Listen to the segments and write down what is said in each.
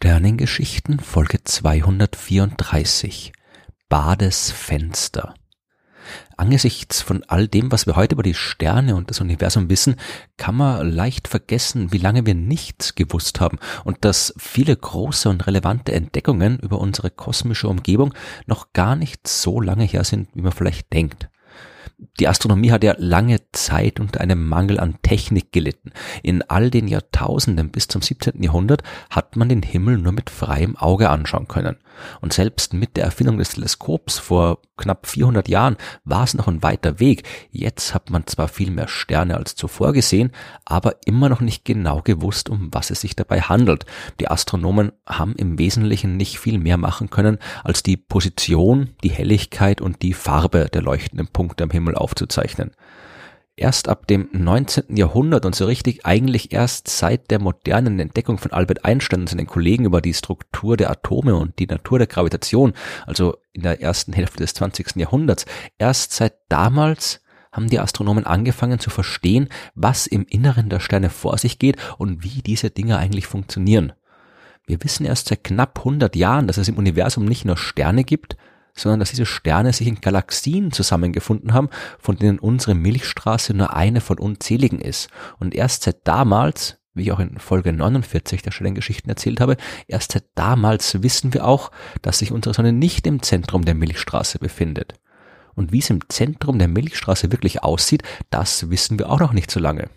Sternengeschichten Folge 234 Bades Fenster Angesichts von all dem, was wir heute über die Sterne und das Universum wissen, kann man leicht vergessen, wie lange wir nichts gewusst haben und dass viele große und relevante Entdeckungen über unsere kosmische Umgebung noch gar nicht so lange her sind, wie man vielleicht denkt. Die Astronomie hat ja lange Zeit unter einem Mangel an Technik gelitten. In all den Jahrtausenden bis zum 17. Jahrhundert hat man den Himmel nur mit freiem Auge anschauen können. Und selbst mit der Erfindung des Teleskops vor knapp 400 Jahren war es noch ein weiter Weg. Jetzt hat man zwar viel mehr Sterne als zuvor gesehen, aber immer noch nicht genau gewusst, um was es sich dabei handelt. Die Astronomen haben im Wesentlichen nicht viel mehr machen können, als die Position, die Helligkeit und die Farbe der leuchtenden Punkte am Himmel aufzuzeichnen erst ab dem 19. Jahrhundert und so richtig eigentlich erst seit der modernen Entdeckung von Albert Einstein und seinen Kollegen über die Struktur der Atome und die Natur der Gravitation, also in der ersten Hälfte des 20. Jahrhunderts, erst seit damals haben die Astronomen angefangen zu verstehen, was im Inneren der Sterne vor sich geht und wie diese Dinge eigentlich funktionieren. Wir wissen erst seit knapp 100 Jahren, dass es im Universum nicht nur Sterne gibt, sondern dass diese Sterne sich in Galaxien zusammengefunden haben, von denen unsere Milchstraße nur eine von unzähligen ist. Und erst seit damals, wie ich auch in Folge 49 der Sternengeschichten erzählt habe, erst seit damals wissen wir auch, dass sich unsere Sonne nicht im Zentrum der Milchstraße befindet. Und wie es im Zentrum der Milchstraße wirklich aussieht, das wissen wir auch noch nicht so lange.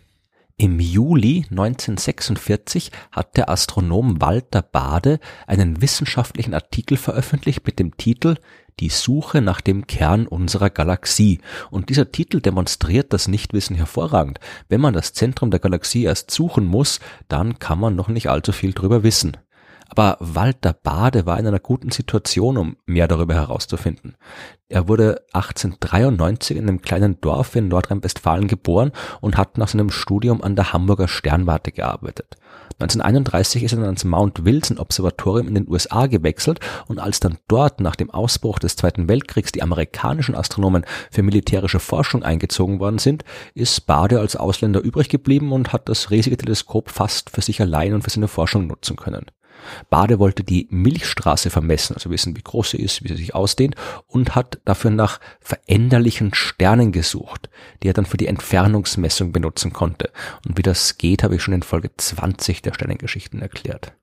Im Juli 1946 hat der Astronom Walter Bade einen wissenschaftlichen Artikel veröffentlicht mit dem Titel Die Suche nach dem Kern unserer Galaxie. Und dieser Titel demonstriert das Nichtwissen hervorragend. Wenn man das Zentrum der Galaxie erst suchen muss, dann kann man noch nicht allzu viel drüber wissen. Aber Walter Bade war in einer guten Situation, um mehr darüber herauszufinden. Er wurde 1893 in einem kleinen Dorf in Nordrhein-Westfalen geboren und hat nach seinem Studium an der Hamburger Sternwarte gearbeitet. 1931 ist er dann ans Mount Wilson Observatorium in den USA gewechselt und als dann dort nach dem Ausbruch des Zweiten Weltkriegs die amerikanischen Astronomen für militärische Forschung eingezogen worden sind, ist Bade als Ausländer übrig geblieben und hat das riesige Teleskop fast für sich allein und für seine Forschung nutzen können. Bade wollte die Milchstraße vermessen, also wissen, wie groß sie ist, wie sie sich ausdehnt, und hat dafür nach veränderlichen Sternen gesucht, die er dann für die Entfernungsmessung benutzen konnte. Und wie das geht, habe ich schon in Folge 20 der Sternengeschichten erklärt.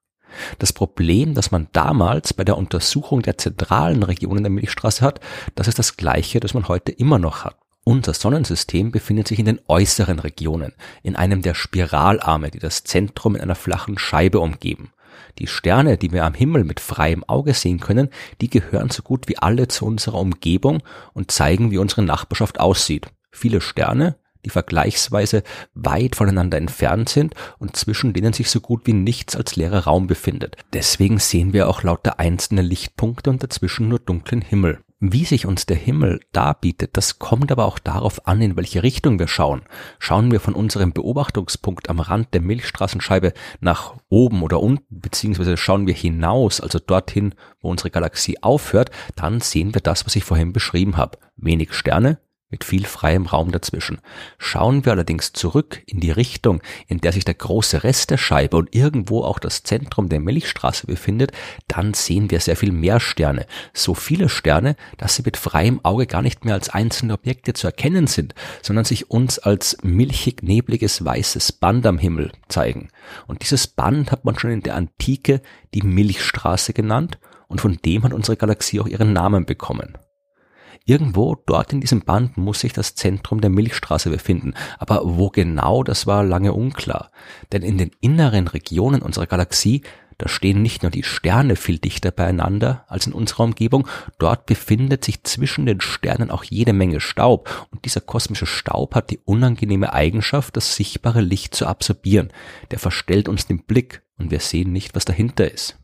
Das Problem, das man damals bei der Untersuchung der zentralen Regionen der Milchstraße hat, das ist das gleiche, das man heute immer noch hat. Unser Sonnensystem befindet sich in den äußeren Regionen, in einem der Spiralarme, die das Zentrum in einer flachen Scheibe umgeben. Die Sterne, die wir am Himmel mit freiem Auge sehen können, die gehören so gut wie alle zu unserer Umgebung und zeigen, wie unsere Nachbarschaft aussieht. Viele Sterne, die vergleichsweise weit voneinander entfernt sind und zwischen denen sich so gut wie nichts als leerer Raum befindet. Deswegen sehen wir auch lauter einzelne Lichtpunkte und dazwischen nur dunklen Himmel. Wie sich uns der Himmel darbietet, das kommt aber auch darauf an, in welche Richtung wir schauen. Schauen wir von unserem Beobachtungspunkt am Rand der Milchstraßenscheibe nach oben oder unten, beziehungsweise schauen wir hinaus, also dorthin, wo unsere Galaxie aufhört, dann sehen wir das, was ich vorhin beschrieben habe. Wenig Sterne, mit viel freiem Raum dazwischen. Schauen wir allerdings zurück in die Richtung, in der sich der große Rest der Scheibe und irgendwo auch das Zentrum der Milchstraße befindet, dann sehen wir sehr viel mehr Sterne. So viele Sterne, dass sie mit freiem Auge gar nicht mehr als einzelne Objekte zu erkennen sind, sondern sich uns als milchig-nebliges weißes Band am Himmel zeigen. Und dieses Band hat man schon in der Antike die Milchstraße genannt und von dem hat unsere Galaxie auch ihren Namen bekommen. Irgendwo dort in diesem Band muss sich das Zentrum der Milchstraße befinden, aber wo genau, das war lange unklar. Denn in den inneren Regionen unserer Galaxie, da stehen nicht nur die Sterne viel dichter beieinander als in unserer Umgebung, dort befindet sich zwischen den Sternen auch jede Menge Staub, und dieser kosmische Staub hat die unangenehme Eigenschaft, das sichtbare Licht zu absorbieren. Der verstellt uns den Blick, und wir sehen nicht, was dahinter ist.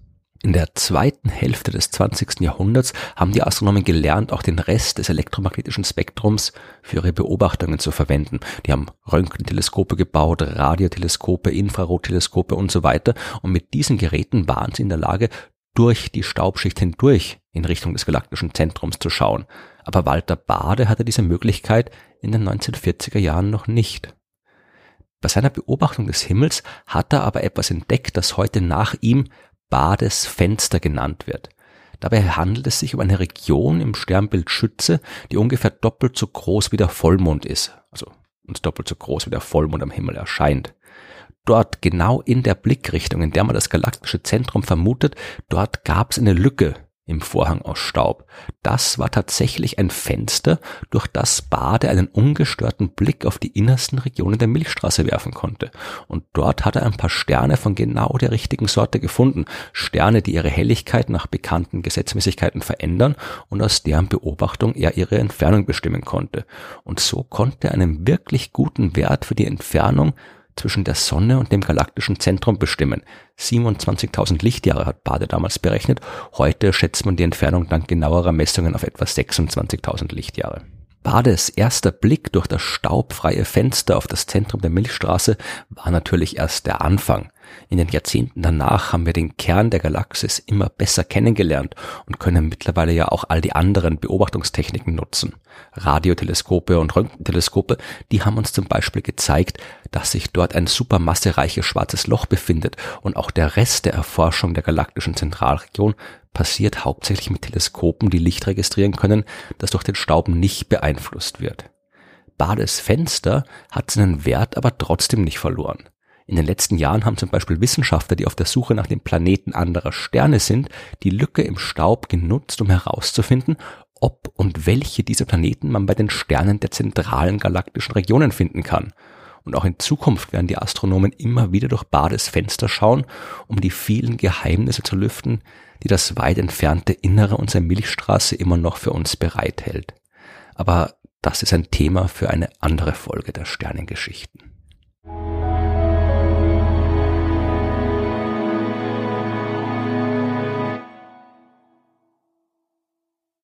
In der zweiten Hälfte des 20. Jahrhunderts haben die Astronomen gelernt, auch den Rest des elektromagnetischen Spektrums für ihre Beobachtungen zu verwenden. Die haben Röntgenteleskope gebaut, Radioteleskope, Infrarotteleskope und so weiter. Und mit diesen Geräten waren sie in der Lage, durch die Staubschicht hindurch in Richtung des galaktischen Zentrums zu schauen. Aber Walter Bade hatte diese Möglichkeit in den 1940er Jahren noch nicht. Bei seiner Beobachtung des Himmels hat er aber etwas entdeckt, das heute nach ihm Badesfenster genannt wird. Dabei handelt es sich um eine Region im Sternbild Schütze, die ungefähr doppelt so groß wie der Vollmond ist. Also und doppelt so groß wie der Vollmond am Himmel erscheint. Dort, genau in der Blickrichtung, in der man das galaktische Zentrum vermutet, dort gab es eine Lücke im Vorhang aus Staub. Das war tatsächlich ein Fenster, durch das Bade einen ungestörten Blick auf die innersten Regionen der Milchstraße werfen konnte. Und dort hat er ein paar Sterne von genau der richtigen Sorte gefunden. Sterne, die ihre Helligkeit nach bekannten Gesetzmäßigkeiten verändern und aus deren Beobachtung er ihre Entfernung bestimmen konnte. Und so konnte er einen wirklich guten Wert für die Entfernung zwischen der Sonne und dem galaktischen Zentrum bestimmen. 27.000 Lichtjahre hat Bade damals berechnet. Heute schätzt man die Entfernung dank genauerer Messungen auf etwa 26.000 Lichtjahre. Bades erster Blick durch das staubfreie Fenster auf das Zentrum der Milchstraße war natürlich erst der Anfang. In den Jahrzehnten danach haben wir den Kern der Galaxis immer besser kennengelernt und können mittlerweile ja auch all die anderen Beobachtungstechniken nutzen. Radioteleskope und Röntgenteleskope, die haben uns zum Beispiel gezeigt, dass sich dort ein supermassereiches schwarzes Loch befindet und auch der Rest der Erforschung der galaktischen Zentralregion passiert hauptsächlich mit Teleskopen, die Licht registrieren können, das durch den Staub nicht beeinflusst wird. Bades Fenster hat seinen Wert aber trotzdem nicht verloren. In den letzten Jahren haben zum Beispiel Wissenschaftler, die auf der Suche nach den Planeten anderer Sterne sind, die Lücke im Staub genutzt, um herauszufinden, ob und welche dieser Planeten man bei den Sternen der zentralen galaktischen Regionen finden kann. Und auch in Zukunft werden die Astronomen immer wieder durch Bades Fenster schauen, um die vielen Geheimnisse zu lüften, die das weit entfernte Innere unserer Milchstraße immer noch für uns bereithält. Aber das ist ein Thema für eine andere Folge der Sternengeschichten.